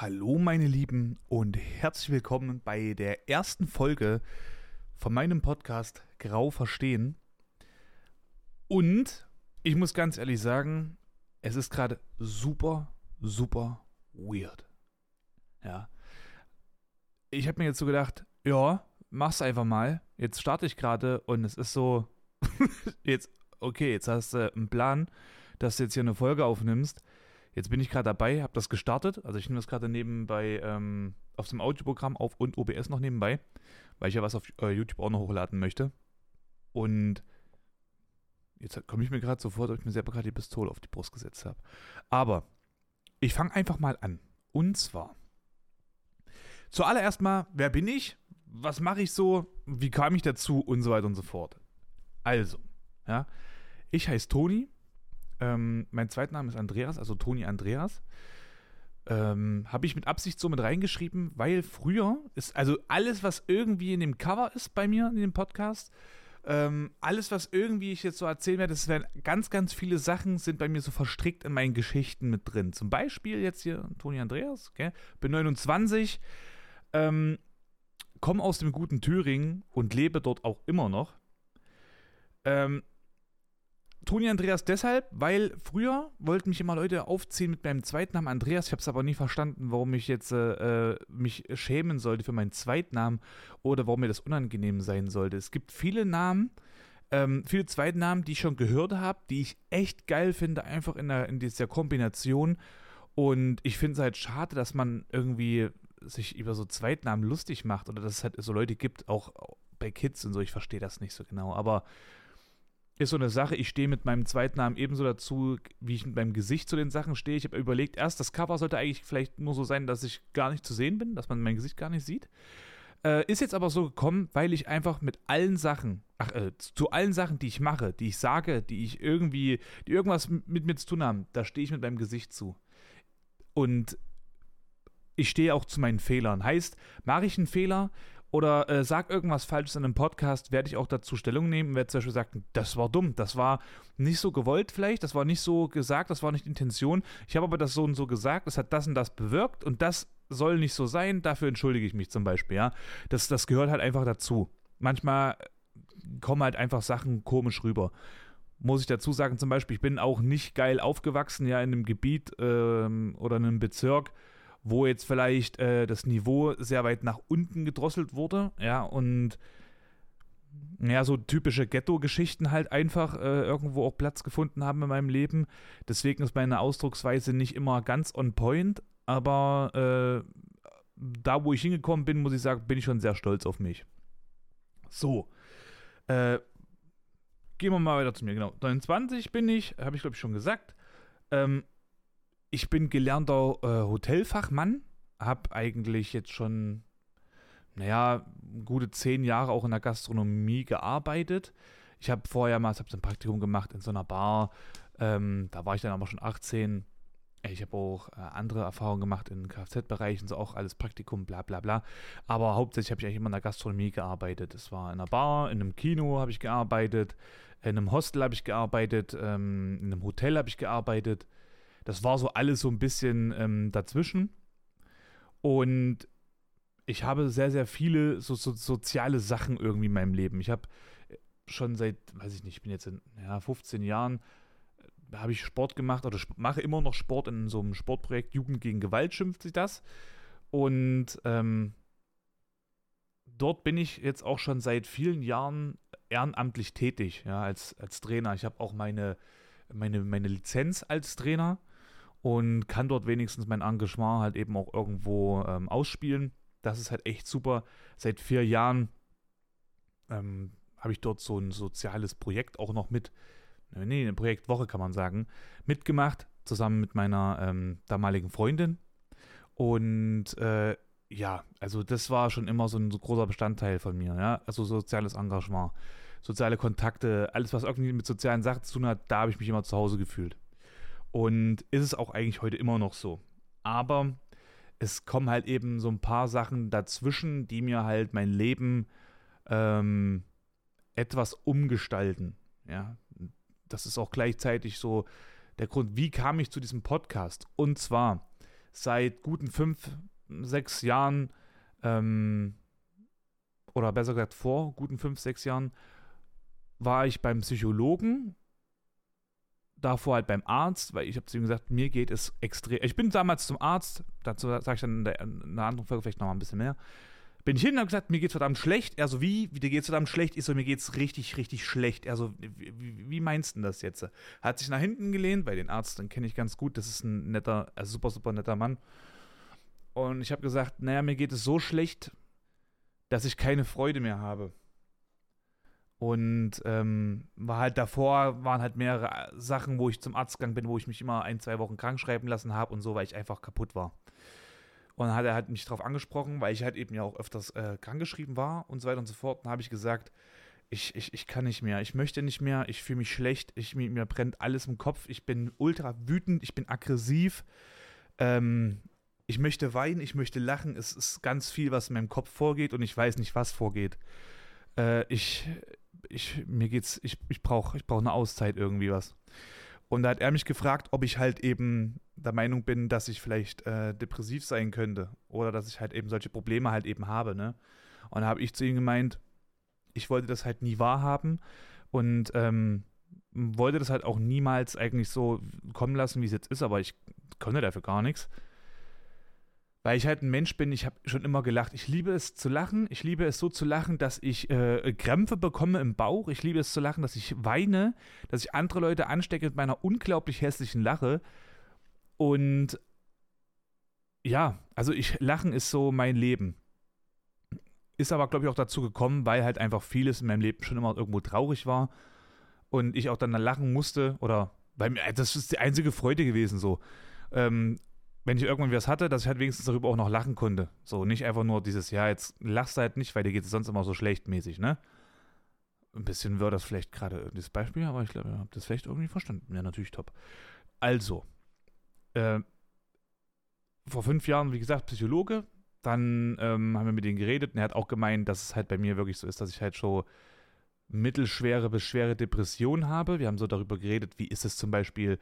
Hallo meine Lieben und herzlich willkommen bei der ersten Folge von meinem Podcast Grau Verstehen. Und ich muss ganz ehrlich sagen, es ist gerade super, super weird. Ja. Ich habe mir jetzt so gedacht, ja, mach's einfach mal. Jetzt starte ich gerade und es ist so, jetzt, okay, jetzt hast du einen Plan, dass du jetzt hier eine Folge aufnimmst Jetzt bin ich gerade dabei, habe das gestartet. Also ich nehme das gerade nebenbei ähm, auf dem Audioprogramm auf und OBS noch nebenbei, weil ich ja was auf äh, YouTube auch noch hochladen möchte. Und jetzt komme ich mir gerade so vor, dass ich mir selber gerade die Pistole auf die Brust gesetzt habe. Aber ich fange einfach mal an. Und zwar, zuallererst mal, wer bin ich? Was mache ich so? Wie kam ich dazu? Und so weiter und so fort. Also, ja, ich heiße Toni, ähm, mein Zweitname ist Andreas, also Toni Andreas. Ähm, Habe ich mit Absicht so mit reingeschrieben, weil früher ist, also alles, was irgendwie in dem Cover ist bei mir in dem Podcast, ähm, alles, was irgendwie ich jetzt so erzählen werde, das werden ganz, ganz viele Sachen sind bei mir so verstrickt in meinen Geschichten mit drin. Zum Beispiel jetzt hier Toni Andreas, okay? bin 29, ähm, komme aus dem guten Thüringen und lebe dort auch immer noch. Ähm, Toni Andreas deshalb, weil früher wollten mich immer Leute aufziehen mit meinem Zweitnamen Andreas. Ich habe es aber nie verstanden, warum ich jetzt äh, mich schämen sollte für meinen Zweitnamen oder warum mir das unangenehm sein sollte. Es gibt viele Namen, ähm, viele Zweitnamen, die ich schon gehört habe, die ich echt geil finde, einfach in, der, in dieser Kombination. Und ich finde es halt schade, dass man irgendwie sich über so Zweitnamen lustig macht oder dass es halt so Leute gibt, auch bei Kids und so. Ich verstehe das nicht so genau. Aber ist so eine Sache, ich stehe mit meinem zweiten Namen ebenso dazu, wie ich mit meinem Gesicht zu den Sachen stehe. Ich habe überlegt, erst das Cover sollte eigentlich vielleicht nur so sein, dass ich gar nicht zu sehen bin, dass man mein Gesicht gar nicht sieht. Äh, ist jetzt aber so gekommen, weil ich einfach mit allen Sachen, ach, äh, zu allen Sachen, die ich mache, die ich sage, die ich irgendwie, die irgendwas mit mir zu tun haben, da stehe ich mit meinem Gesicht zu. Und ich stehe auch zu meinen Fehlern. Heißt, mache ich einen Fehler, oder äh, sag irgendwas Falsches in einem Podcast, werde ich auch dazu Stellung nehmen, werde zum Beispiel sagen, das war dumm, das war nicht so gewollt vielleicht, das war nicht so gesagt, das war nicht Intention. Ich habe aber das so und so gesagt, es hat das und das bewirkt und das soll nicht so sein, dafür entschuldige ich mich zum Beispiel, ja. Das, das gehört halt einfach dazu. Manchmal kommen halt einfach Sachen komisch rüber. Muss ich dazu sagen, zum Beispiel, ich bin auch nicht geil aufgewachsen, ja, in einem Gebiet ähm, oder in einem Bezirk, wo jetzt vielleicht äh, das Niveau sehr weit nach unten gedrosselt wurde, ja, und ja, so typische Ghetto-Geschichten halt einfach äh, irgendwo auch Platz gefunden haben in meinem Leben. Deswegen ist meine Ausdrucksweise nicht immer ganz on point, aber äh, da, wo ich hingekommen bin, muss ich sagen, bin ich schon sehr stolz auf mich. So, äh, gehen wir mal weiter zu mir, genau. 29 bin ich, habe ich glaube ich schon gesagt. Ähm, ich bin gelernter äh, Hotelfachmann, habe eigentlich jetzt schon, naja, gute zehn Jahre auch in der Gastronomie gearbeitet. Ich habe vorher mal hab ein Praktikum gemacht in so einer Bar. Ähm, da war ich dann aber schon 18. Ich habe auch äh, andere Erfahrungen gemacht in Kfz-Bereichen, so auch alles Praktikum, bla bla bla. Aber hauptsächlich habe ich eigentlich immer in der Gastronomie gearbeitet. Es war in einer Bar, in einem Kino habe ich gearbeitet, in einem Hostel habe ich gearbeitet, ähm, in einem Hotel habe ich gearbeitet. Das war so alles so ein bisschen ähm, dazwischen. Und ich habe sehr, sehr viele so, so, soziale Sachen irgendwie in meinem Leben. Ich habe schon seit, weiß ich nicht, ich bin jetzt in ja, 15 Jahren, äh, habe ich Sport gemacht oder mache immer noch Sport in so einem Sportprojekt Jugend gegen Gewalt, schimpft sich das. Und ähm, dort bin ich jetzt auch schon seit vielen Jahren ehrenamtlich tätig, ja, als, als Trainer. Ich habe auch meine, meine, meine Lizenz als Trainer und kann dort wenigstens mein Engagement halt eben auch irgendwo ähm, ausspielen. Das ist halt echt super. Seit vier Jahren ähm, habe ich dort so ein soziales Projekt auch noch mit, nee, eine Projektwoche kann man sagen, mitgemacht, zusammen mit meiner ähm, damaligen Freundin. Und äh, ja, also das war schon immer so ein so großer Bestandteil von mir, ja. Also soziales Engagement, soziale Kontakte, alles, was irgendwie mit sozialen Sachen zu tun hat, da habe ich mich immer zu Hause gefühlt. Und ist es auch eigentlich heute immer noch so. Aber es kommen halt eben so ein paar Sachen dazwischen, die mir halt mein Leben ähm, etwas umgestalten. Ja, das ist auch gleichzeitig so der Grund, wie kam ich zu diesem Podcast? Und zwar seit guten fünf, sechs Jahren, ähm, oder besser gesagt vor guten fünf, sechs Jahren, war ich beim Psychologen, davor halt beim Arzt, weil ich habe zu ihm gesagt, mir geht es extrem. Ich bin damals zum Arzt, dazu sage ich dann in, der, in einer anderen Folge vielleicht noch mal ein bisschen mehr. Bin ich hin und habe gesagt, mir geht's verdammt schlecht. Er so, wie? Wie dir geht's verdammt schlecht? Ich so, mir geht's richtig, richtig schlecht. Er so, wie, wie meinst du das jetzt? Hat sich nach hinten gelehnt, weil den Arzt, den kenne ich ganz gut. Das ist ein netter, also super, super netter Mann. Und ich habe gesagt, naja, mir geht es so schlecht, dass ich keine Freude mehr habe. Und ähm, war halt davor, waren halt mehrere Sachen, wo ich zum Arzt gegangen bin, wo ich mich immer ein, zwei Wochen krank schreiben lassen habe und so, weil ich einfach kaputt war. Und dann hat er halt mich darauf angesprochen, weil ich halt eben ja auch öfters äh, krankgeschrieben war und so weiter und so fort. Dann habe ich gesagt, ich, ich, ich kann nicht mehr, ich möchte nicht mehr, ich fühle mich schlecht, ich, mir, mir, brennt alles im Kopf, ich bin ultra wütend, ich bin aggressiv, ähm, ich möchte weinen, ich möchte lachen, es ist ganz viel, was in meinem Kopf vorgeht und ich weiß nicht, was vorgeht. Äh, ich, ich, mir geht's, ich, ich brauche ich brauch eine Auszeit irgendwie was. Und da hat er mich gefragt, ob ich halt eben der Meinung bin, dass ich vielleicht äh, depressiv sein könnte oder dass ich halt eben solche Probleme halt eben habe, ne? Und da habe ich zu ihm gemeint, ich wollte das halt nie wahrhaben und ähm, wollte das halt auch niemals eigentlich so kommen lassen, wie es jetzt ist, aber ich konnte dafür gar nichts weil ich halt ein Mensch bin, ich habe schon immer gelacht. Ich liebe es zu lachen. Ich liebe es so zu lachen, dass ich äh, Krämpfe bekomme im Bauch. Ich liebe es zu lachen, dass ich weine, dass ich andere Leute anstecke mit meiner unglaublich hässlichen Lache. Und ja, also ich lachen ist so mein Leben. Ist aber, glaube ich, auch dazu gekommen, weil halt einfach vieles in meinem Leben schon immer irgendwo traurig war. Und ich auch dann lachen musste. Oder weil das ist die einzige Freude gewesen so. Ähm, wenn ich irgendwann was hatte, dass ich halt wenigstens darüber auch noch lachen konnte. So, nicht einfach nur dieses, ja, jetzt lachst du halt nicht, weil dir geht es sonst immer so schlecht mäßig, ne? Ein bisschen wird das vielleicht gerade dieses Beispiel, aber ich glaube, ihr habt das vielleicht irgendwie verstanden. Ja, natürlich top. Also, äh, vor fünf Jahren, wie gesagt, Psychologe. Dann ähm, haben wir mit denen geredet und er hat auch gemeint, dass es halt bei mir wirklich so ist, dass ich halt schon mittelschwere bis schwere Depressionen habe. Wir haben so darüber geredet, wie ist es zum Beispiel,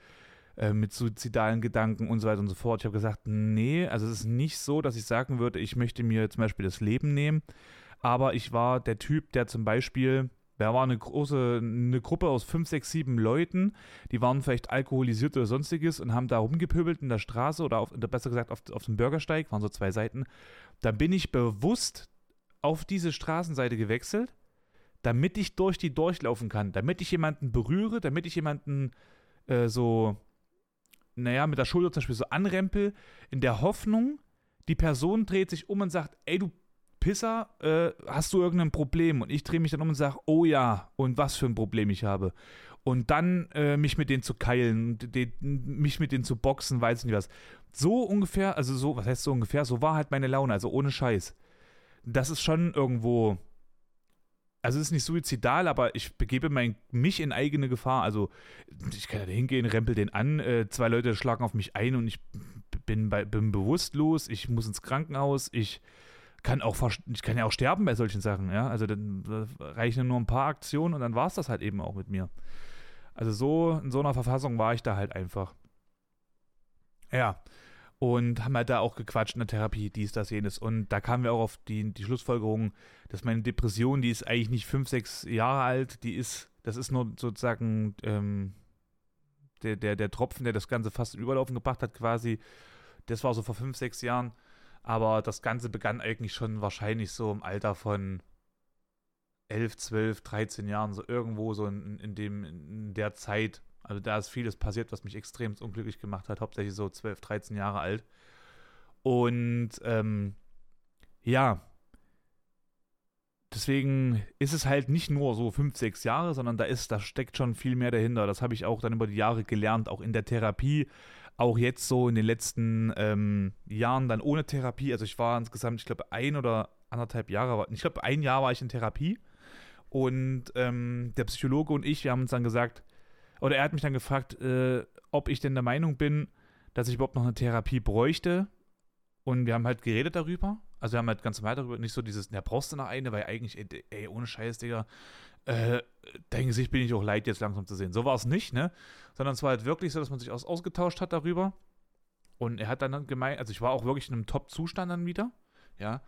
äh, mit suizidalen Gedanken und so weiter und so fort. Ich habe gesagt, nee, also es ist nicht so, dass ich sagen würde, ich möchte mir zum Beispiel das Leben nehmen, aber ich war der Typ, der zum Beispiel da war eine große, eine Gruppe aus fünf, sechs, sieben Leuten, die waren vielleicht alkoholisiert oder sonstiges und haben da rumgepöbelt in der Straße oder auf, besser gesagt auf, auf dem Bürgersteig, waren so zwei Seiten. Da bin ich bewusst auf diese Straßenseite gewechselt, damit ich durch die durchlaufen kann, damit ich jemanden berühre, damit ich jemanden äh, so naja, mit der Schulter zum Beispiel so anrempel, in der Hoffnung, die Person dreht sich um und sagt, ey du Pisser, äh, hast du irgendein Problem? Und ich drehe mich dann um und sage, oh ja, und was für ein Problem ich habe. Und dann äh, mich mit denen zu keilen, den, mich mit denen zu boxen, weiß nicht was. So ungefähr, also so, was heißt so ungefähr, so war halt meine Laune, also ohne Scheiß. Das ist schon irgendwo also es ist nicht suizidal, aber ich begebe mein, mich in eigene Gefahr. Also ich kann da hingehen, rempel den an, äh, zwei Leute schlagen auf mich ein und ich bin, bei, bin bewusstlos, ich muss ins Krankenhaus, ich kann auch ich kann ja auch sterben bei solchen Sachen, ja. Also dann reichen nur ein paar Aktionen und dann war es das halt eben auch mit mir. Also so, in so einer Verfassung war ich da halt einfach. Ja und haben halt da auch gequatscht in der Therapie, dies, das, jenes. Und da kamen wir auch auf die, die Schlussfolgerung, dass meine Depression, die ist eigentlich nicht fünf, sechs Jahre alt, die ist, das ist nur sozusagen ähm, der, der, der Tropfen, der das Ganze fast Überlaufen gebracht hat, quasi. Das war so vor fünf, sechs Jahren. Aber das Ganze begann eigentlich schon wahrscheinlich so im Alter von 11, 12, 13 Jahren, so irgendwo so in, in, dem, in der Zeit also da ist vieles passiert, was mich extrem unglücklich gemacht hat, hauptsächlich so 12, 13 Jahre alt. Und ähm, ja, deswegen ist es halt nicht nur so 5, 6 Jahre, sondern da ist, da steckt schon viel mehr dahinter. Das habe ich auch dann über die Jahre gelernt, auch in der Therapie, auch jetzt so in den letzten ähm, Jahren dann ohne Therapie. Also ich war insgesamt, ich glaube, ein oder anderthalb Jahre, ich glaube, ein Jahr war ich in Therapie. Und ähm, der Psychologe und ich, wir haben uns dann gesagt, oder er hat mich dann gefragt, äh, ob ich denn der Meinung bin, dass ich überhaupt noch eine Therapie bräuchte. Und wir haben halt geredet darüber. Also wir haben halt ganz normal darüber, nicht so dieses, ja, brauchst du noch eine, weil eigentlich, ey, ey ohne Scheiß, Digga, äh, dein Gesicht bin ich auch leid, jetzt langsam zu sehen. So war es nicht, ne? Sondern es war halt wirklich so, dass man sich aus, ausgetauscht hat darüber. Und er hat dann gemeint, also ich war auch wirklich in einem Top-Zustand dann wieder, ja.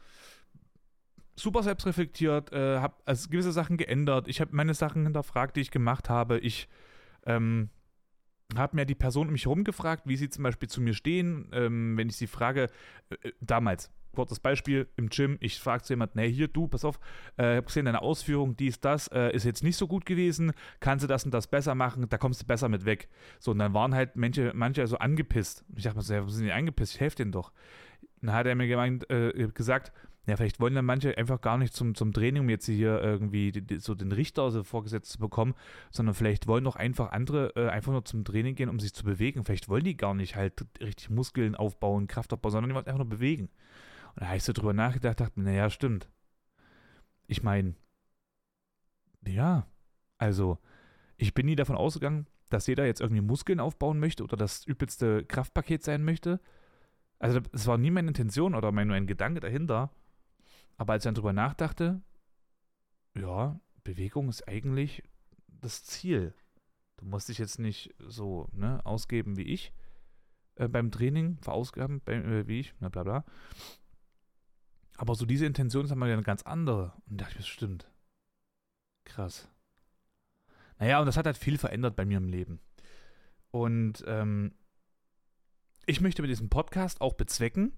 Super selbstreflektiert, äh, habe also gewisse Sachen geändert. Ich habe meine Sachen hinterfragt, die ich gemacht habe. Ich ähm, habe mir die Person um mich herum gefragt, wie sie zum Beispiel zu mir stehen, ähm, wenn ich sie frage, äh, äh damals, kurzes Beispiel, im Gym, ich frage zu jemandem, hey, hier, du, pass auf, äh, habe gesehen, deine Ausführung, dies, das, äh, ist jetzt nicht so gut gewesen, kannst du das und das besser machen, da kommst du besser mit weg. So, und dann waren halt manche, manche so angepisst. Ich dachte mir so, ja, wo sind die angepisst? Ich helfe denen doch. dann hat er mir gemeint, äh, gesagt, ja, vielleicht wollen dann manche einfach gar nicht zum, zum Training, um jetzt hier irgendwie so den Richter so vorgesetzt zu bekommen, sondern vielleicht wollen doch einfach andere äh, einfach nur zum Training gehen, um sich zu bewegen. Vielleicht wollen die gar nicht halt richtig Muskeln aufbauen, Kraft aufbauen, sondern die wollen einfach nur bewegen. Und da habe ich so drüber nachgedacht, dachte, naja, stimmt. Ich meine, ja, also ich bin nie davon ausgegangen, dass jeder jetzt irgendwie Muskeln aufbauen möchte oder das übelste Kraftpaket sein möchte. Also es war nie meine Intention oder mein, mein Gedanke dahinter. Aber als ich dann drüber nachdachte, ja, Bewegung ist eigentlich das Ziel. Du musst dich jetzt nicht so ne, ausgeben wie ich äh, beim Training, verausgaben bei, äh, wie ich, na bla bla. Aber so diese Intention ist einmal eine ganz andere. Und da dachte ich, das stimmt. Krass. Naja, und das hat halt viel verändert bei mir im Leben. Und ähm, ich möchte mit diesem Podcast auch bezwecken,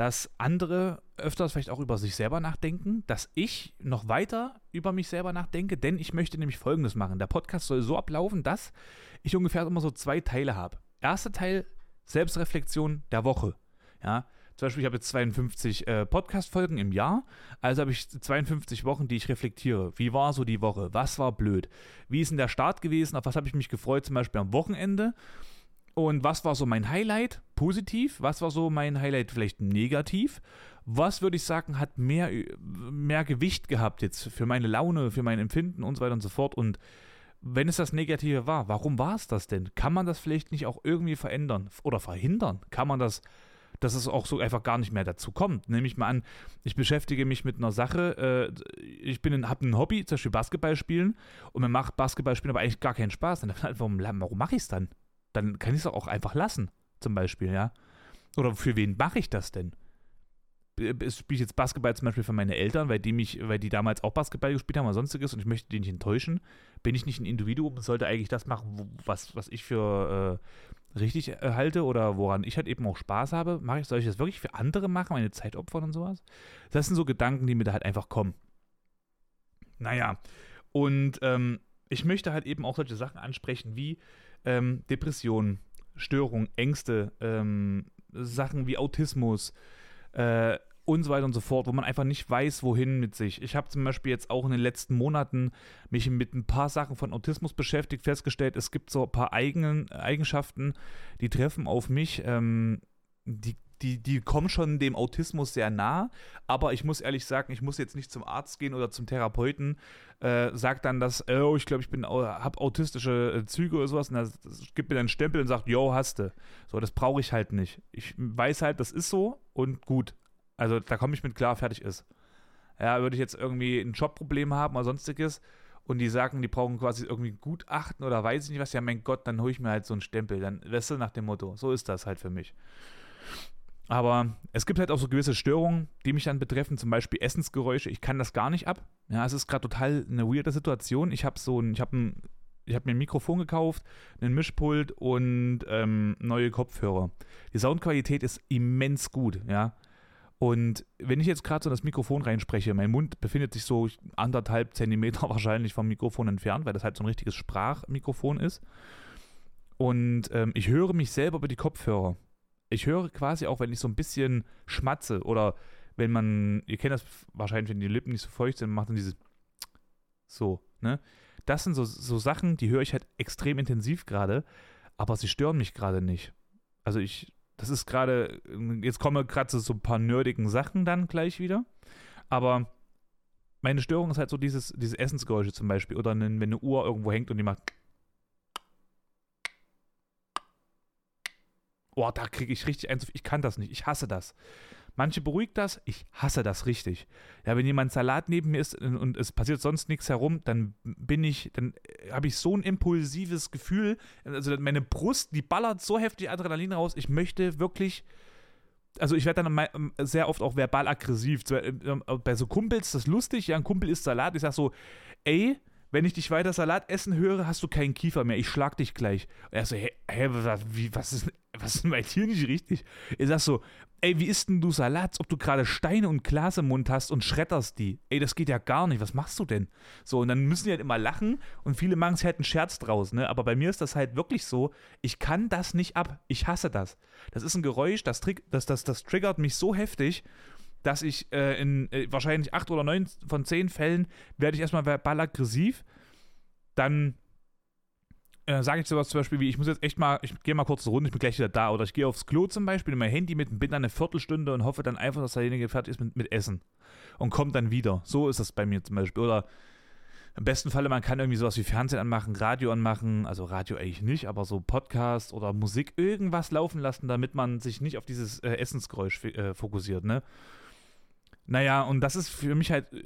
dass andere öfters vielleicht auch über sich selber nachdenken, dass ich noch weiter über mich selber nachdenke, denn ich möchte nämlich Folgendes machen. Der Podcast soll so ablaufen, dass ich ungefähr immer so zwei Teile habe. Erster Teil Selbstreflexion der Woche. Ja, zum Beispiel, ich habe jetzt 52 äh, Podcast-Folgen im Jahr, also habe ich 52 Wochen, die ich reflektiere. Wie war so die Woche? Was war blöd? Wie ist denn der Start gewesen? Auf was habe ich mich gefreut, zum Beispiel am Wochenende? Und was war so mein Highlight? Positiv. Was war so mein Highlight vielleicht negativ? Was würde ich sagen, hat mehr, mehr Gewicht gehabt jetzt für meine Laune, für mein Empfinden und so weiter und so fort? Und wenn es das Negative war, warum war es das denn? Kann man das vielleicht nicht auch irgendwie verändern oder verhindern? Kann man das, dass es auch so einfach gar nicht mehr dazu kommt? Nehme ich mal an, ich beschäftige mich mit einer Sache, äh, ich habe ein Hobby, zum Beispiel Basketball spielen, und mir macht Basketball spielen aber eigentlich gar keinen Spaß. Dann, warum, warum mache ich es dann? Dann kann ich es auch einfach lassen, zum Beispiel, ja. Oder für wen mache ich das denn? Spiele ich jetzt Basketball zum Beispiel für meine Eltern, weil die mich, weil die damals auch Basketball gespielt haben oder sonstiges und ich möchte die nicht enttäuschen? Bin ich nicht ein Individuum und sollte eigentlich das machen, was, was ich für äh, richtig äh, halte oder woran ich halt eben auch Spaß habe? Mache ich, soll ich das wirklich für andere machen, meine Zeit opfern und sowas? Das sind so Gedanken, die mir da halt einfach kommen. Naja, und ähm, ich möchte halt eben auch solche Sachen ansprechen wie, ähm, Depressionen, Störungen, Ängste, ähm, Sachen wie Autismus äh, und so weiter und so fort, wo man einfach nicht weiß, wohin mit sich. Ich habe zum Beispiel jetzt auch in den letzten Monaten mich mit ein paar Sachen von Autismus beschäftigt, festgestellt, es gibt so ein paar eigenen Eigenschaften, die treffen auf mich, ähm, die die, die kommen schon dem Autismus sehr nah, aber ich muss ehrlich sagen, ich muss jetzt nicht zum Arzt gehen oder zum Therapeuten, äh, sagt dann, dass, oh, ich glaube, ich bin, habe autistische äh, Züge oder sowas und das, das gibt mir dann einen Stempel und sagt, yo, hast du. So, das brauche ich halt nicht. Ich weiß halt, das ist so und gut. Also da komme ich mit klar, fertig ist. Ja, würde ich jetzt irgendwie ein Jobproblem haben oder sonstiges und die sagen, die brauchen quasi irgendwie Gutachten oder weiß ich nicht was, ja mein Gott, dann hole ich mir halt so einen Stempel. Dann, weißt du, nach dem Motto. So ist das halt für mich. Aber es gibt halt auch so gewisse Störungen, die mich dann betreffen, zum Beispiel Essensgeräusche. Ich kann das gar nicht ab. Ja, es ist gerade total eine weirde Situation. Ich habe so ein, ich habe ein, ich habe mir ein Mikrofon gekauft, einen Mischpult und ähm, neue Kopfhörer. Die Soundqualität ist immens gut, ja. Und wenn ich jetzt gerade so das Mikrofon reinspreche, mein Mund befindet sich so anderthalb Zentimeter wahrscheinlich vom Mikrofon entfernt, weil das halt so ein richtiges Sprachmikrofon ist. Und ähm, ich höre mich selber über die Kopfhörer ich höre quasi auch, wenn ich so ein bisschen schmatze oder wenn man, ihr kennt das wahrscheinlich, wenn die Lippen nicht so feucht sind, macht dann dieses so, ne? Das sind so, so Sachen, die höre ich halt extrem intensiv gerade, aber sie stören mich gerade nicht. Also ich, das ist gerade, jetzt kommen gerade so ein paar nerdigen Sachen dann gleich wieder, aber meine Störung ist halt so dieses, diese Essensgeräusche zum Beispiel oder wenn eine Uhr irgendwo hängt und die macht boah, da kriege ich richtig eins. Ich kann das nicht. Ich hasse das. Manche beruhigt das, ich hasse das richtig. Ja, wenn jemand Salat neben mir ist und es passiert sonst nichts herum, dann bin ich, dann habe ich so ein impulsives Gefühl, also meine Brust, die ballert so heftig Adrenalin raus, ich möchte wirklich also ich werde dann ähm, sehr oft auch verbal aggressiv. Äh, bei so Kumpels ist das lustig, ja, ein Kumpel isst Salat, ich sag so, ey, wenn ich dich weiter Salat essen höre, hast du keinen Kiefer mehr. Ich schlag dich gleich. Und er so, hä, hä wie, was ist, was ist bei dir nicht richtig? Ich sag so, ey, wie isst denn du Salat, ob du gerade Steine und Glas im Mund hast und schredderst die? Ey, das geht ja gar nicht. Was machst du denn? So, und dann müssen die halt immer lachen und viele machen sich halt einen Scherz draus, ne? Aber bei mir ist das halt wirklich so, ich kann das nicht ab. Ich hasse das. Das ist ein Geräusch, das, das, das, das triggert mich so heftig dass ich äh, in äh, wahrscheinlich acht oder neun von zehn Fällen werde ich erstmal verbal aggressiv. Dann äh, sage ich sowas zum Beispiel wie, ich muss jetzt echt mal, ich gehe mal kurz eine Runde, ich bin gleich wieder da. Oder ich gehe aufs Klo zum Beispiel, mein Handy mit bin dann eine Viertelstunde und hoffe dann einfach, dass derjenige fertig ist mit, mit Essen. Und kommt dann wieder. So ist das bei mir zum Beispiel. Oder im besten Falle, man kann irgendwie sowas wie Fernsehen anmachen, Radio anmachen, also Radio eigentlich nicht, aber so Podcast oder Musik, irgendwas laufen lassen, damit man sich nicht auf dieses äh, Essensgeräusch äh, fokussiert, ne? Naja, und das ist für mich halt äh,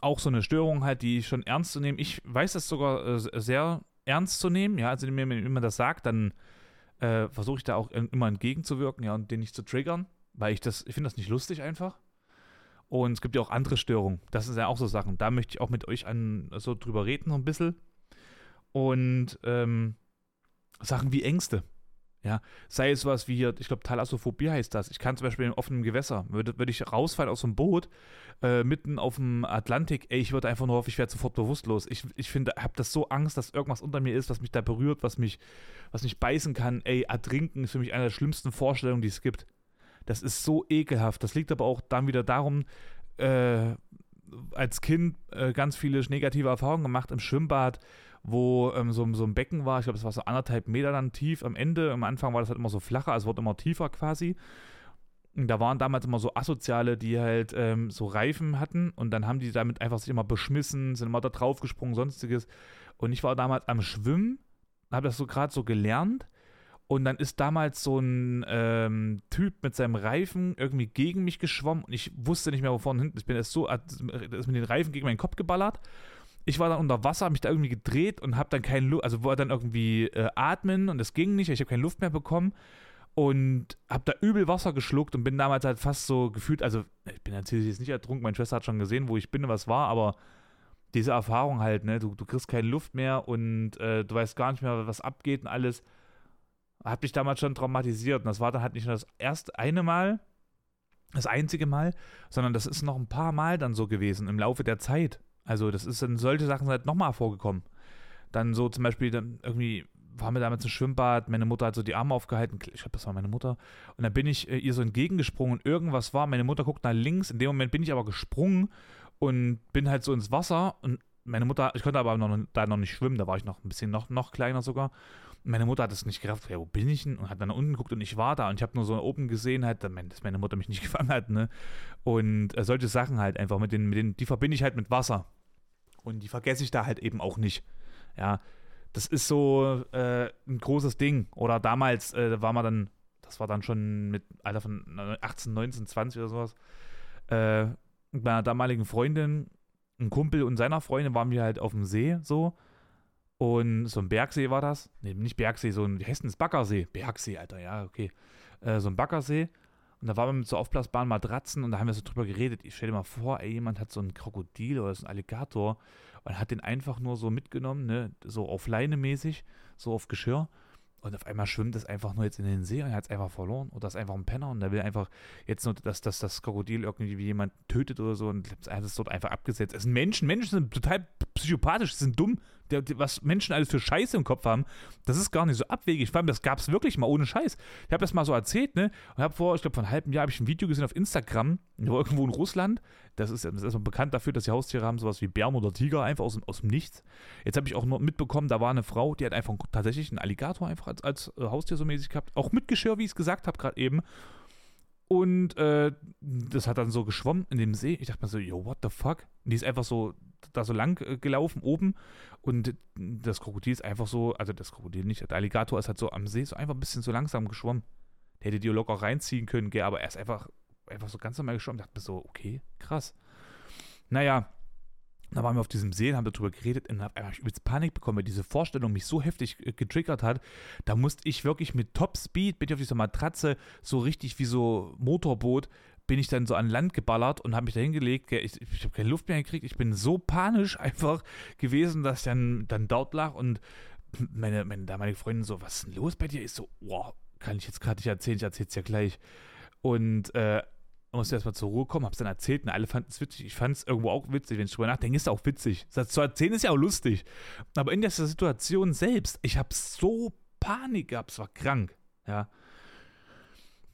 auch so eine Störung halt, die schon ernst zu nehmen. Ich weiß das sogar äh, sehr ernst zu nehmen, ja, also wenn mir jemand das sagt, dann äh, versuche ich da auch immer entgegenzuwirken, ja, und den nicht zu triggern, weil ich das, ich finde das nicht lustig einfach. Und es gibt ja auch andere Störungen. Das sind ja auch so Sachen. Da möchte ich auch mit euch an, so drüber reden, so ein bisschen. Und ähm, Sachen wie Ängste. Ja, sei es was wie hier, ich glaube, Thalassophobie heißt das. Ich kann zum Beispiel in offenem Gewässer, würde, würde ich rausfallen aus dem Boot, äh, mitten auf dem Atlantik, ey, ich würde einfach nur hoffen, ich werde sofort bewusstlos. Ich, ich finde, habe das so Angst, dass irgendwas unter mir ist, was mich da berührt, was mich, was mich beißen kann. Ey, ertrinken ist für mich eine der schlimmsten Vorstellungen, die es gibt. Das ist so ekelhaft. Das liegt aber auch dann wieder darum, äh, als Kind äh, ganz viele negative Erfahrungen gemacht im Schwimmbad wo ähm, so, so ein Becken war, ich glaube, es war so anderthalb Meter dann tief am Ende. Am Anfang war das halt immer so flacher, es wurde immer tiefer quasi. Und da waren damals immer so Asoziale, die halt ähm, so Reifen hatten und dann haben die damit einfach sich immer beschmissen, sind immer da drauf gesprungen, sonstiges. Und ich war damals am Schwimmen, habe das so gerade so gelernt. Und dann ist damals so ein ähm, Typ mit seinem Reifen irgendwie gegen mich geschwommen und ich wusste nicht mehr, wo vorne hinten. Ich bin erst so, ist mit den Reifen gegen meinen Kopf geballert. Ich war dann unter Wasser, habe mich da irgendwie gedreht und habe dann keine Luft, also wollte dann irgendwie äh, atmen und es ging nicht, ich habe keine Luft mehr bekommen. Und habe da übel Wasser geschluckt und bin damals halt fast so gefühlt, also ich bin natürlich jetzt nicht ertrunken, meine Schwester hat schon gesehen, wo ich bin und was war, aber diese Erfahrung halt, ne, du, du kriegst keine Luft mehr und äh, du weißt gar nicht mehr, was abgeht und alles, hat mich damals schon traumatisiert. Und das war dann halt nicht nur das erste eine Mal, das einzige Mal, sondern das ist noch ein paar Mal dann so gewesen im Laufe der Zeit. Also das ist dann solche Sachen halt nochmal vorgekommen. Dann so zum Beispiel dann irgendwie waren wir damals im Schwimmbad, meine Mutter hat so die Arme aufgehalten, ich glaube, das war meine Mutter, und dann bin ich äh, ihr so entgegengesprungen und irgendwas war, meine Mutter guckt nach links, in dem Moment bin ich aber gesprungen und bin halt so ins Wasser. Und meine Mutter, ich konnte aber noch, da noch nicht schwimmen, da war ich noch ein bisschen noch, noch kleiner sogar. Meine Mutter hat es nicht gerafft, ja, wo bin ich denn? Und hat dann nach unten geguckt und ich war da und ich habe nur so oben gesehen, halt, dass meine Mutter mich nicht gefangen hat, ne? Und äh, solche Sachen halt einfach mit den, mit den, die verbinde ich halt mit Wasser. Und die vergesse ich da halt eben auch nicht. Ja, das ist so äh, ein großes Ding. Oder damals äh, war man dann, das war dann schon mit Alter von 18, 19, 20 oder sowas, äh, mit meiner damaligen Freundin, ein Kumpel und seiner Freundin waren wir halt auf dem See so. Und so ein Bergsee war das. Nee, nicht Bergsee, so ein, wie heißt denn das? Baggersee. Bergsee, Alter, ja, okay. Äh, so ein Baggersee. Und da waren wir mit so aufblasbaren Matratzen und da haben wir so drüber geredet. Ich stell dir mal vor, ey, jemand hat so einen Krokodil oder so einen Alligator und hat den einfach nur so mitgenommen, ne, so auf Leine mäßig, so auf Geschirr. Und auf einmal schwimmt es einfach nur jetzt in den See und hat es einfach verloren. Oder ist einfach ein Penner und der will einfach jetzt nur, dass, dass das Krokodil irgendwie wie jemand tötet oder so und es ist dort einfach abgesetzt. Es sind Menschen, Menschen sind total psychopathisch, sind dumm der, was Menschen alles für Scheiße im Kopf haben, das ist gar nicht so abwegig. Vor allem, das gab es wirklich mal ohne Scheiß. Ich habe das mal so erzählt, ne? Und habe vor, ich glaube, vor einem halben Jahr habe ich ein Video gesehen auf Instagram, irgendwo in Russland. Das ist, das erstmal bekannt dafür, dass die Haustiere haben, sowas wie Bären oder Tiger, einfach aus, aus dem Nichts. Jetzt habe ich auch noch mitbekommen, da war eine Frau, die hat einfach tatsächlich einen Alligator einfach als, als äh, Haustier so mäßig gehabt. Auch mit Geschirr, wie ich es gesagt habe, gerade eben. Und äh, das hat dann so geschwommen in dem See. Ich dachte mir so, yo, what the fuck? Und die ist einfach so da so lang äh, gelaufen oben und das Krokodil ist einfach so, also das Krokodil nicht, der Alligator ist halt so am See so einfach ein bisschen so langsam geschwommen. Der hätte die locker reinziehen können, gell, aber er ist einfach einfach so ganz normal geschaut und dachte mir so, okay, krass. Naja, da waren wir auf diesem See und haben darüber geredet und habe einfach übelst Panik bekommen, weil diese Vorstellung mich so heftig getriggert hat. Da musste ich wirklich mit Top Speed, bin ich auf dieser Matratze, so richtig wie so Motorboot, bin ich dann so an Land geballert und habe mich da hingelegt. Ich, ich habe keine Luft mehr gekriegt. Ich bin so panisch einfach gewesen, dass ich dann, dann dort lag und meine, meine damalige Freundin so, was ist denn los bei dir? Ich so, wow, kann ich jetzt gerade nicht erzählen, ich erzähl's ja gleich. Und äh, musste erstmal zur Ruhe kommen, hab's dann erzählt und alle fanden es witzig. Ich fand es irgendwo auch witzig, wenn ich drüber nachdenke, ist es auch witzig. Das zu erzählen ist ja auch lustig. Aber in der Situation selbst, ich habe so Panik gehabt, es war krank. Ja.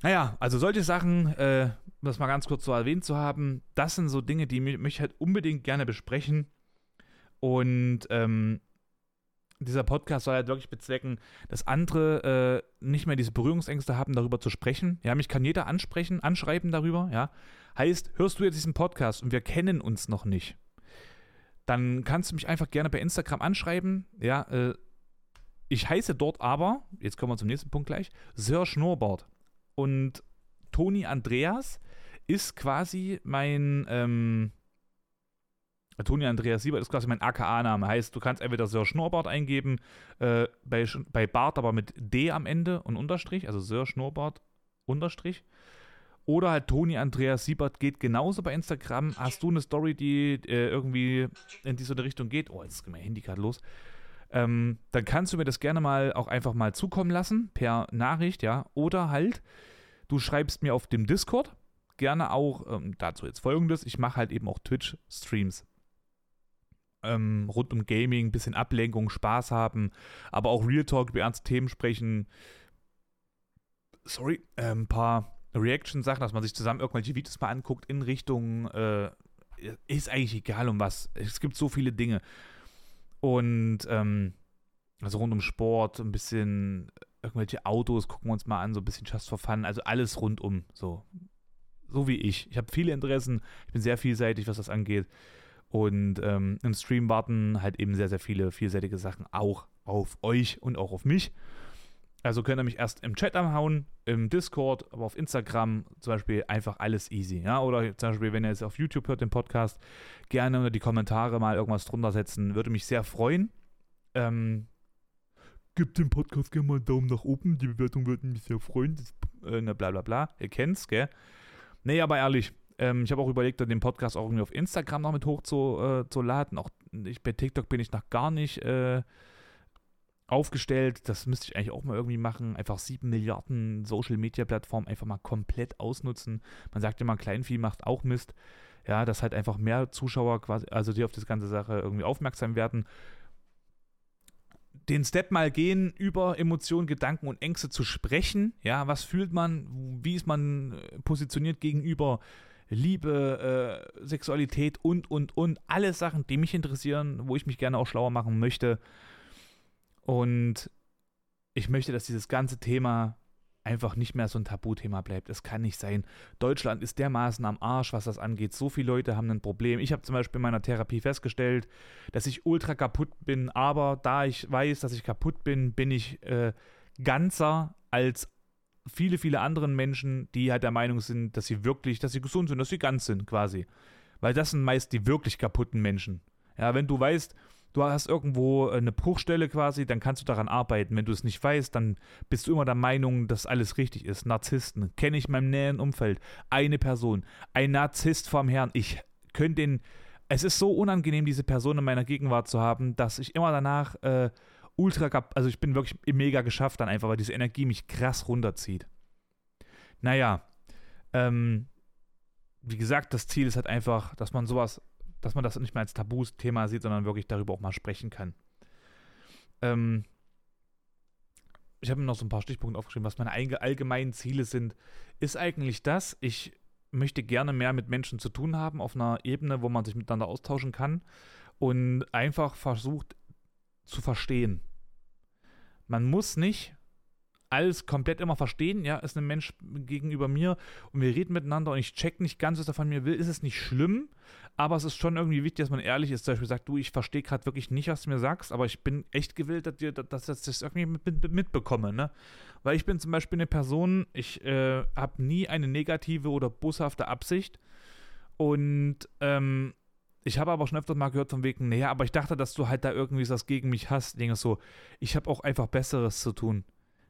Naja, also solche Sachen, äh, um das mal ganz kurz so erwähnt zu haben, das sind so Dinge, die mich, halt unbedingt gerne besprechen. Und ähm, dieser Podcast soll halt wirklich bezwecken, dass andere äh, nicht mehr diese Berührungsängste haben, darüber zu sprechen. Ja, mich kann jeder ansprechen, anschreiben darüber, ja. Heißt, hörst du jetzt diesen Podcast und wir kennen uns noch nicht, dann kannst du mich einfach gerne bei Instagram anschreiben, ja. Äh, ich heiße dort aber, jetzt kommen wir zum nächsten Punkt gleich, Sir Schnurrbart. Und Toni Andreas ist quasi mein, ähm, Toni Andreas Siebert ist quasi mein AKA-Name. Heißt, du kannst entweder Sir Schnurrbart eingeben, äh, bei, bei Bart aber mit D am Ende und Unterstrich, also Sir Schnurrbart Unterstrich. Oder halt Toni Andreas Siebert geht genauso bei Instagram. Hast du eine Story, die äh, irgendwie in diese Richtung geht? Oh, jetzt ist mein Handy gerade los. Ähm, dann kannst du mir das gerne mal auch einfach mal zukommen lassen, per Nachricht, ja. Oder halt, du schreibst mir auf dem Discord. Gerne auch, ähm, dazu jetzt folgendes, ich mache halt eben auch Twitch-Streams ähm, rund um Gaming, bisschen Ablenkung, Spaß haben, aber auch Real Talk über ernste Themen sprechen. Sorry, äh, ein paar Reaction-Sachen, dass man sich zusammen irgendwelche Videos mal anguckt in Richtung, äh, ist eigentlich egal um was. Es gibt so viele Dinge. Und ähm, also rund um Sport, ein bisschen irgendwelche Autos gucken wir uns mal an, so ein bisschen Just for Fun, also alles rundum, so. So wie ich. Ich habe viele Interessen, ich bin sehr vielseitig, was das angeht. Und ähm, im Stream warten halt eben sehr, sehr viele vielseitige Sachen auch auf euch und auch auf mich. Also könnt ihr mich erst im Chat anhauen, im Discord, aber auf Instagram zum Beispiel einfach alles easy. Ja? Oder zum Beispiel, wenn ihr jetzt auf YouTube hört, den Podcast, gerne unter die Kommentare mal irgendwas drunter setzen. Würde mich sehr freuen. Ähm, gebt dem Podcast gerne mal einen Daumen nach oben. Die Bewertung würde mich sehr freuen. Das, äh, ne, bla bla bla. Ihr kennt's, gell? Nee, aber ehrlich, ähm, ich habe auch überlegt, den Podcast auch irgendwie auf Instagram noch mit hochzuladen. Äh, auch ich, bei TikTok bin ich noch gar nicht äh, aufgestellt. Das müsste ich eigentlich auch mal irgendwie machen. Einfach sieben Milliarden Social Media Plattformen einfach mal komplett ausnutzen. Man sagt immer, Kleinvieh macht auch Mist. Ja, dass halt einfach mehr Zuschauer quasi, also die auf das ganze Sache irgendwie aufmerksam werden. Den Step mal gehen, über Emotionen, Gedanken und Ängste zu sprechen. Ja, was fühlt man? Wie ist man positioniert gegenüber Liebe, äh, Sexualität und, und, und. Alle Sachen, die mich interessieren, wo ich mich gerne auch schlauer machen möchte. Und ich möchte, dass dieses ganze Thema einfach nicht mehr so ein Tabuthema bleibt. Es kann nicht sein. Deutschland ist dermaßen am Arsch, was das angeht. So viele Leute haben ein Problem. Ich habe zum Beispiel in meiner Therapie festgestellt, dass ich ultra kaputt bin, aber da ich weiß, dass ich kaputt bin, bin ich äh, ganzer als viele, viele anderen Menschen, die halt der Meinung sind, dass sie wirklich, dass sie gesund sind, dass sie ganz sind, quasi. Weil das sind meist die wirklich kaputten Menschen. Ja, wenn du weißt, du hast irgendwo eine Bruchstelle quasi, dann kannst du daran arbeiten. Wenn du es nicht weißt, dann bist du immer der Meinung, dass alles richtig ist. Narzissten kenne ich in meinem näheren Umfeld. Eine Person, ein Narzisst vom Herrn. Ich könnte den. Es ist so unangenehm, diese Person in meiner Gegenwart zu haben, dass ich immer danach äh, ultra, also ich bin wirklich mega geschafft dann einfach, weil diese Energie mich krass runterzieht. Naja, ähm, wie gesagt, das Ziel ist halt einfach, dass man sowas, dass man das nicht mehr als Tabus-Thema sieht, sondern wirklich darüber auch mal sprechen kann. Ähm, ich habe mir noch so ein paar Stichpunkte aufgeschrieben, was meine allgemeinen Ziele sind. Ist eigentlich das, ich möchte gerne mehr mit Menschen zu tun haben, auf einer Ebene, wo man sich miteinander austauschen kann und einfach versucht, zu verstehen. Man muss nicht alles komplett immer verstehen, ja, ist ein Mensch gegenüber mir und wir reden miteinander und ich check nicht ganz, was er von mir will, ist es nicht schlimm, aber es ist schon irgendwie wichtig, dass man ehrlich ist. Zum Beispiel sagt, du, ich verstehe gerade wirklich nicht, was du mir sagst, aber ich bin echt gewillt, dass, dass, dass ich das irgendwie mit, mit, mitbekomme, ne? Weil ich bin zum Beispiel eine Person, ich äh, habe nie eine negative oder boshafte Absicht und ähm, ich habe aber schon öfter mal gehört von wegen, naja, aber ich dachte, dass du halt da irgendwie was gegen mich hast. Dinge so, ich habe auch einfach Besseres zu tun.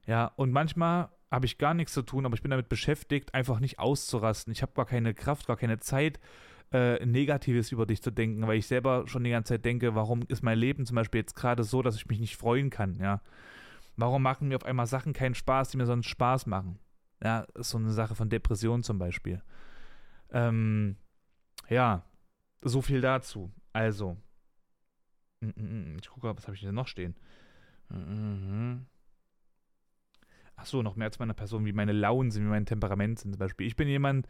Ja, und manchmal habe ich gar nichts zu tun, aber ich bin damit beschäftigt, einfach nicht auszurasten. Ich habe gar keine Kraft, gar keine Zeit, äh, Negatives über dich zu denken, weil ich selber schon die ganze Zeit denke, warum ist mein Leben zum Beispiel jetzt gerade so, dass ich mich nicht freuen kann, ja. Warum machen mir auf einmal Sachen keinen Spaß, die mir sonst Spaß machen? Ja, ist so eine Sache von Depression zum Beispiel. Ähm, ja, so viel dazu. Also, mm, mm, mm, ich gucke, was habe ich denn noch stehen? Ach so, noch mehr als meine Person, wie meine Launen sind, wie mein Temperament sind zum Beispiel. Ich bin jemand,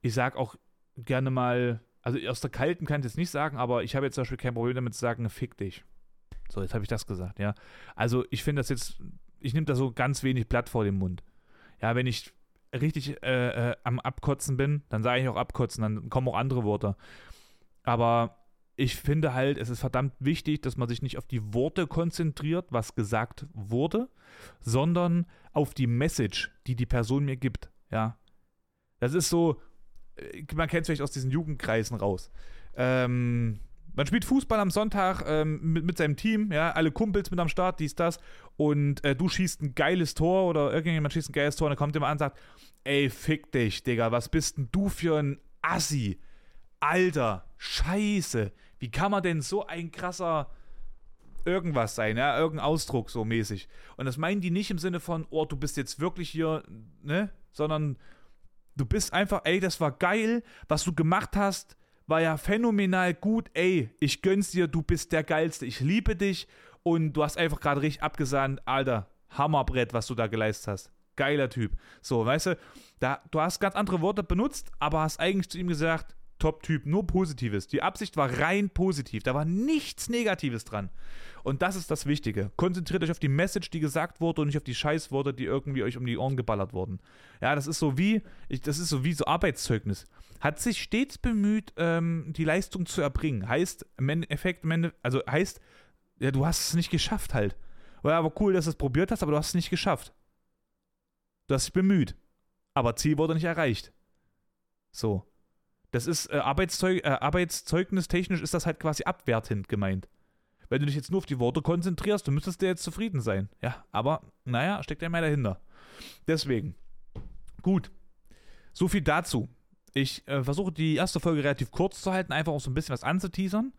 ich sage auch gerne mal, also aus der Kalten kann ich jetzt nicht sagen, aber ich habe jetzt zum Beispiel kein Problem damit zu sagen, fick dich. So, jetzt habe ich das gesagt, ja. Also ich finde das jetzt, ich nehme da so ganz wenig Blatt vor den Mund. Ja, wenn ich richtig äh, äh, am Abkotzen bin, dann sage ich auch abkotzen, dann kommen auch andere Worte. Aber ich finde halt, es ist verdammt wichtig, dass man sich nicht auf die Worte konzentriert, was gesagt wurde, sondern auf die Message, die die Person mir gibt. Ja, das ist so, äh, man kennt es vielleicht aus diesen Jugendkreisen raus. Ähm, man spielt Fußball am Sonntag ähm, mit, mit, seinem Team, ja, alle Kumpels mit am Start, dies, das, und äh, du schießt ein geiles Tor oder irgendjemand schießt ein geiles Tor und dann kommt jemand an und sagt, ey, fick dich, Digga, was bist denn du für ein Assi? Alter, scheiße, wie kann man denn so ein krasser irgendwas sein, ja, irgendein Ausdruck so mäßig. Und das meinen die nicht im Sinne von, oh, du bist jetzt wirklich hier, ne, sondern du bist einfach, ey, das war geil, was du gemacht hast, war ja phänomenal gut, ey, ich gönn's dir, du bist der Geilste, ich liebe dich und du hast einfach gerade richtig abgesahnt, Alter, Hammerbrett, was du da geleistet hast. Geiler Typ. So, weißt du, da, du hast ganz andere Worte benutzt, aber hast eigentlich zu ihm gesagt, Top-Typ, nur Positives. Die Absicht war rein positiv, da war nichts Negatives dran. Und das ist das Wichtige. Konzentriert euch auf die Message, die gesagt wurde und nicht auf die Scheißworte, die irgendwie euch um die Ohren geballert wurden. Ja, das ist so wie, das ist so wie so Arbeitszeugnis. Hat sich stets bemüht, ähm, die Leistung zu erbringen. Heißt, im Endeffekt, also heißt, ja, du hast es nicht geschafft halt. War aber cool, dass du es probiert hast, aber du hast es nicht geschafft. Du hast dich bemüht. Aber Ziel wurde nicht erreicht. So. Das ist äh, Arbeitszeug, äh, Arbeitszeugnistechnisch ist das halt quasi abwertend gemeint. Wenn du dich jetzt nur auf die Worte konzentrierst, du müsstest dir jetzt zufrieden sein. Ja, aber naja, steckt ja mehr dahinter. Deswegen. Gut. So viel dazu. Ich äh, versuche die erste Folge relativ kurz zu halten, einfach auch so ein bisschen was anzuteasern.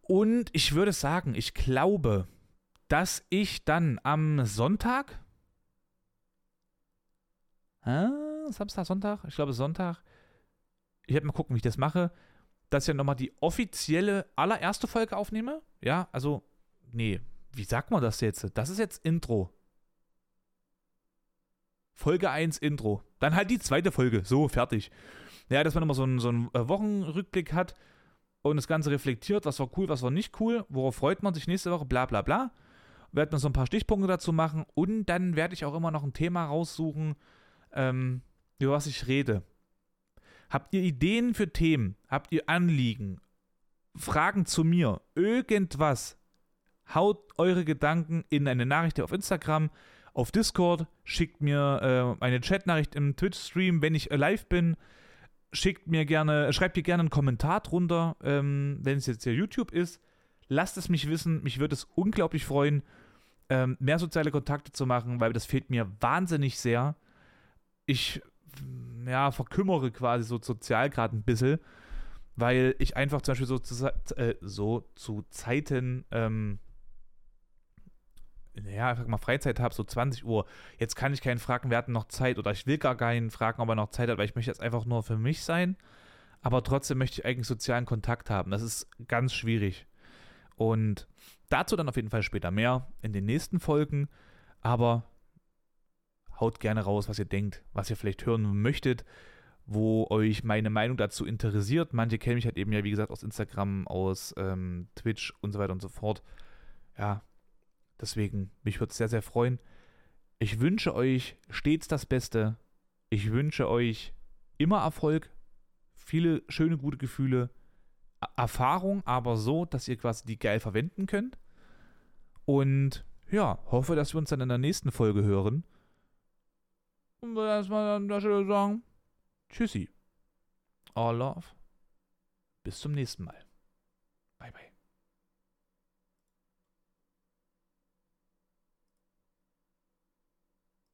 Und ich würde sagen, ich glaube, dass ich dann am Sonntag. Äh, Samstag, Sonntag? Ich glaube Sonntag. Ich werde mal gucken, wie ich das mache dass ich ja nochmal die offizielle allererste Folge aufnehme. Ja, also, nee, wie sagt man das jetzt? Das ist jetzt Intro. Folge 1 Intro. Dann halt die zweite Folge. So, fertig. Ja, dass man immer so einen, so einen äh, Wochenrückblick hat und das Ganze reflektiert, was war cool, was war nicht cool, worauf freut man sich nächste Woche, bla bla bla. Werde noch so ein paar Stichpunkte dazu machen und dann werde ich auch immer noch ein Thema raussuchen, ähm, über was ich rede. Habt ihr Ideen für Themen? Habt ihr Anliegen? Fragen zu mir? Irgendwas? Haut eure Gedanken in eine Nachricht auf Instagram, auf Discord, schickt mir äh, eine Chatnachricht im Twitch-Stream, wenn ich äh, live bin. Schickt mir gerne, schreibt mir gerne einen Kommentar drunter, ähm, wenn es jetzt hier YouTube ist. Lasst es mich wissen, mich würde es unglaublich freuen, ähm, mehr soziale Kontakte zu machen, weil das fehlt mir wahnsinnig sehr. Ich ja, verkümmere quasi so sozial gerade ein bisschen, weil ich einfach zum Beispiel so zu, äh, so zu Zeiten, ähm, ja, einfach mal Freizeit habe, so 20 Uhr. Jetzt kann ich keinen fragen, wir hatten noch Zeit oder ich will gar keinen fragen, ob er noch Zeit hat, weil ich möchte jetzt einfach nur für mich sein. Aber trotzdem möchte ich eigentlich sozialen Kontakt haben. Das ist ganz schwierig. Und dazu dann auf jeden Fall später mehr in den nächsten Folgen. Aber haut gerne raus, was ihr denkt, was ihr vielleicht hören möchtet, wo euch meine Meinung dazu interessiert. Manche kennen mich halt eben ja, wie gesagt, aus Instagram, aus ähm, Twitch und so weiter und so fort. Ja, deswegen, mich würde es sehr, sehr freuen. Ich wünsche euch stets das Beste. Ich wünsche euch immer Erfolg, viele schöne, gute Gefühle, Erfahrung, aber so, dass ihr quasi die geil verwenden könnt. Und ja, hoffe, dass wir uns dann in der nächsten Folge hören. Und würde erstmal an der Stelle sagen, tschüssi. All love. Bis zum nächsten Mal.